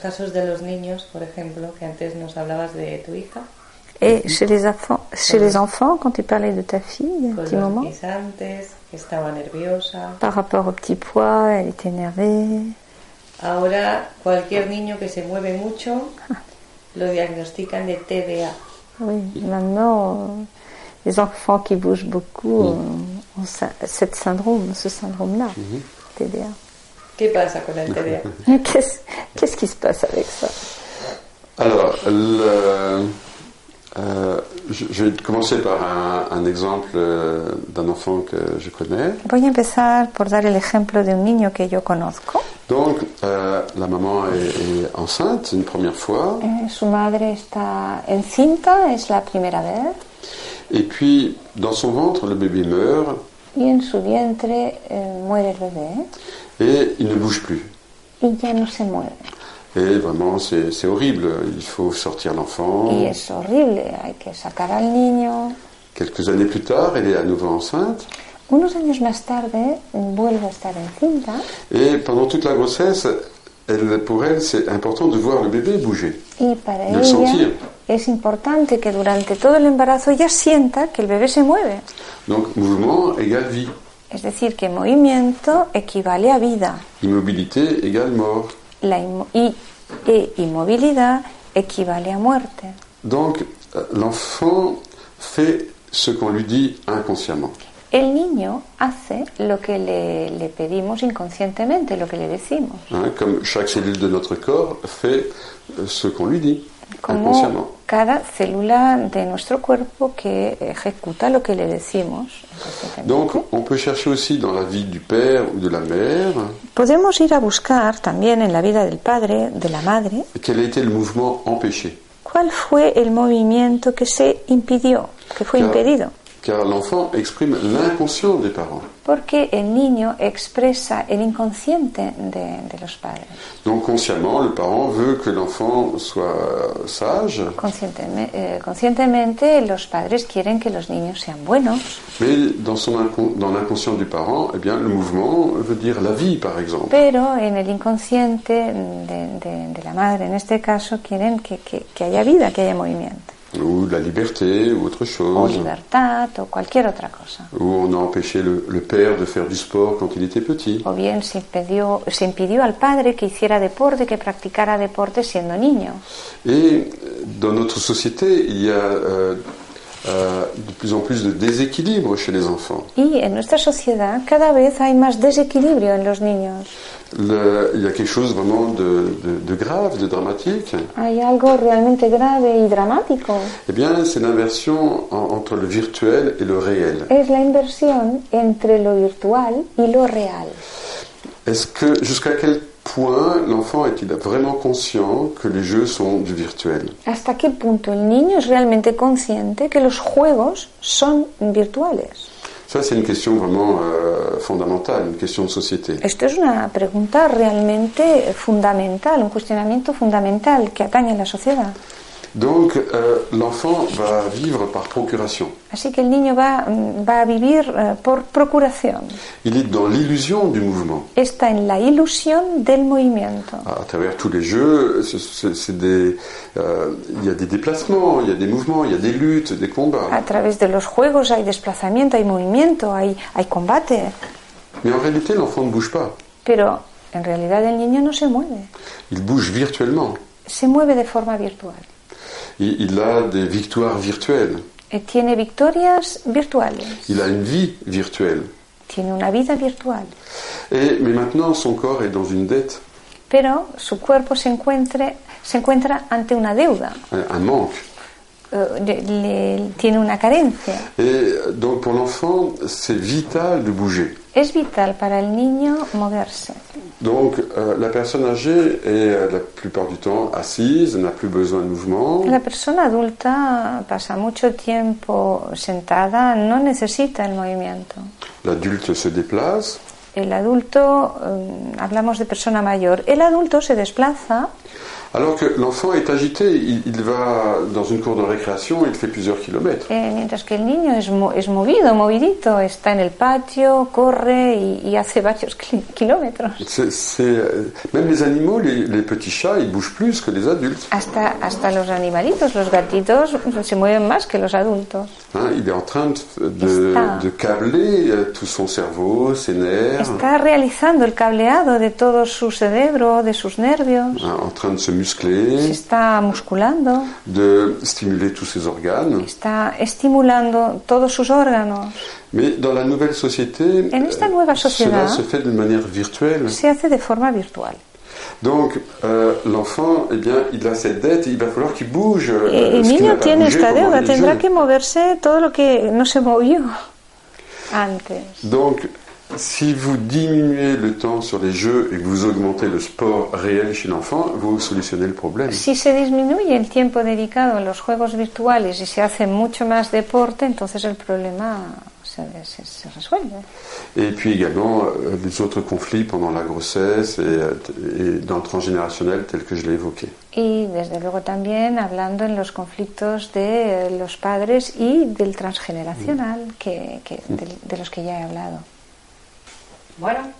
casos de los niños, por ejemplo, que antes nos hablabas de tu hija, Et chez les, enfants, chez les enfants, quand tu parlais de ta fille, il y a un petit moment, par rapport au petit poids, elle était énervée. Ahora cualquier niño que se mueve mucho lo diagnostican de TDA. Oui, maintenant, les enfants qui bougent beaucoup ont, ont ça- cette syndrome, ce syndrome-là, TDA. ¿Qué pasa con qui se passe avec ça? Alors, le- euh, je, je vais commencer par un, un exemple euh, d'un enfant que je connais. Voy a empezar por dar el ejemplo de un niño que yo conozco. Donc, euh, la maman est, est enceinte une première fois, Eh, su madre está encinta, es la primera vez, et puis dans son ventre, le bébé meurt y en su vientre eh, muere el bebé et il ne bouge plus. y ya no se mueve. Et vraiment, c'est horrible. Il faut sortir l'enfant. Y es horrible, hay que sacar al niño. Quelques années plus tard, elle est à nouveau enceinte. Unos años más tarde vuelve a estar encinta Et pendant toute la grossesse, elle, pour elle, c'est important de voir le bébé bouger. y para Del ella sentir. Es importante que durante todo el embarazo ella sienta que el bebé se mueve. Donc, mouvement égale vie. Es decir, que movimiento equivale a vida Immobilité égale mort. la inmo- y, e inmovilidad equivale a muerte. Donc, euh, l'enfant fait ce qu'on lui dit inconsciemment. El niño hace lo que le, le pedimos inconscientemente, lo que le decimos. hein, comme chaque cellule de notre corps fait euh, ce qu'on lui dit inconsciemment. Cada célula de nuestro cuerpo que ejecuta lo que le decimos. Donc, on peut chercher aussi dans la vie du père ou de la mère Podemos ir a buscar también en la vida del padre, de la madre, quel été le mouvement empêché. cuál fue el movimiento que se impidió, que fue Claro. impedido. Car l'enfant exprime l'inconscient des parents. Porque el niño expresa el inconsciente de, de los padres. Donc, consciemment, le parent veut que l'enfant soit sage, eh, conscientemente los padres quieren que los niños sean buenos, mais dans, son dans l'inconscient du parent, eh bien, le mouvement veut dire la vie, par exemple. pero en el inconsciente de, de- de la madre, en este caso, quieren que, que- que haya vida, que haya movimiento. Ou la liberté, ou autre O chose, libertad o cualquier otra cosa. où on a empêché le, le père de faire du sport quand il était petit. O bien se impidió, se impidió al padre que hiciera deporte, que practicara deporte siendo niño. Et dans notre société, il y a euh, euh, de plus en plus de déséquilibre chez les enfants. Y en nuestra sociedad cada vez hay más desequilibrio en los niños. Le- il y a quelque chose vraiment de, de- de grave, de dramatique. Hay algo realmente grave y dramático. Eh bien, c'est l'inversion en- entre le virtuel et le réel. Es la inversión entre lo virtual y lo real. Est-ce que jusqu'à quel point l'enfant est-il vraiment conscient que les jeux sont du virtuel ¿Hasta qué punto el niño es realmente consciente que los juegos son virtuales? Ça, c'est une question vraiment euh, fondamentale, une question de société. Esto es una pregunta realmente fundamental, un cuestionamiento fundamental que atañe a la sociedad. Donc, euh, l'enfant va vivre par procuration. Así que el niño va, va a vivir eh, por procuración. Il est dans l'illusion du mouvement. Está en la ilusión del movimiento. À travers tous les jeux, euh, il y a des déplacements, il y a des mouvements, il y a des luttes, des combats. A través de los juegos hay desplazamiento, hay movimiento, hay, hay combate. Mais en réalité, l'enfant ne bouge pas. Pero en realidad el niño no se mueve. Il bouge virtuellement. Se mueve de forma virtual. Il, a des victoires virtuelles. Tiene victorias virtuales. Il a une vie virtuelle. Tiene una vida virtual. Et, mais maintenant, son corps est dans une dette, Pero su cuerpo se, encuentre, se encuentra ante una deuda. un, manque. Eh, le- le- tiene una carencia. Et donc, pour l'enfant, c'est vital de bouger. Es vital para el niño moverse. Donc, euh, la personne âgée est euh, la plupart du temps assise, n'a plus besoin de mouvement. La persona adulta pasa mucho tiempo sentada, no necesita el movimiento. L'adulte se déplace. El adulto, eh, hablamos de persona mayor, el adulto se desplaza Alors que l'enfant est agité, il, il va dans une cour de récréation, il fait plusieurs kilomètres. Eh, mientras que el niño es, mo- es movido, movidito, está en el patio, corre y, y hace varios ki- kilómetros. Euh, même les animaux, les, les petits chats, ils bougent plus que les adultes. Hasta, hasta los animalitos, los gatitos, se mueven más que los adultos. hein. il est en train de, de, de câbler euh, tout son cerveau, ses nerfs, Está realizando el cableado de todo su cerebro, de sus nervios. hein, en train de se Se muscler, está musculando, de stimuler tous ses organes. está estimulando todos sus órganos. Mais dans la nouvelle société, En esta nueva cela se fait d'une manière virtuelle. Se hace de forma virtual. Donc, euh, l'enfant, eh bien, il a cette dette, et il va falloir qu'il bouge. euh, El n'a niño tiene esta deuda, tendrá que moverse todo lo que no se movió antes. Donc, si vous diminuez le temps sur les jeux et que vous augmentez le sport réel chez l'enfant, vous solutionnez le problème. Si se disminuye el tiempo dedicado en los juegos virtuales y se hace mucho más deporte, entonces el problema se, se- se resuelve. Et puis également euh, les autres conflits pendant la grossesse et, euh, et dans le transgénérationnel tel que je l'ai évoqué. Y desde luego también hablando en los conflictos de eh, los padres y del transgeneracional que, que- de, de los que ya he hablado. Bueno,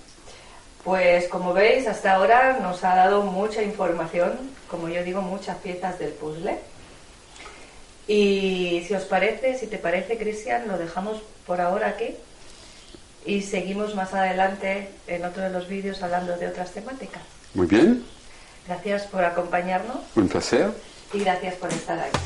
pues como veis, hasta ahora nos ha dado mucha información, como yo digo, muchas piezas del puzzle. Y si os parece, si te parece, Cristian, lo dejamos por ahora aquí y seguimos más adelante en otro de los vídeos hablando de otras temáticas. Muy bien, Gracias por acompañarnos un placer. y gracias por estar aquí.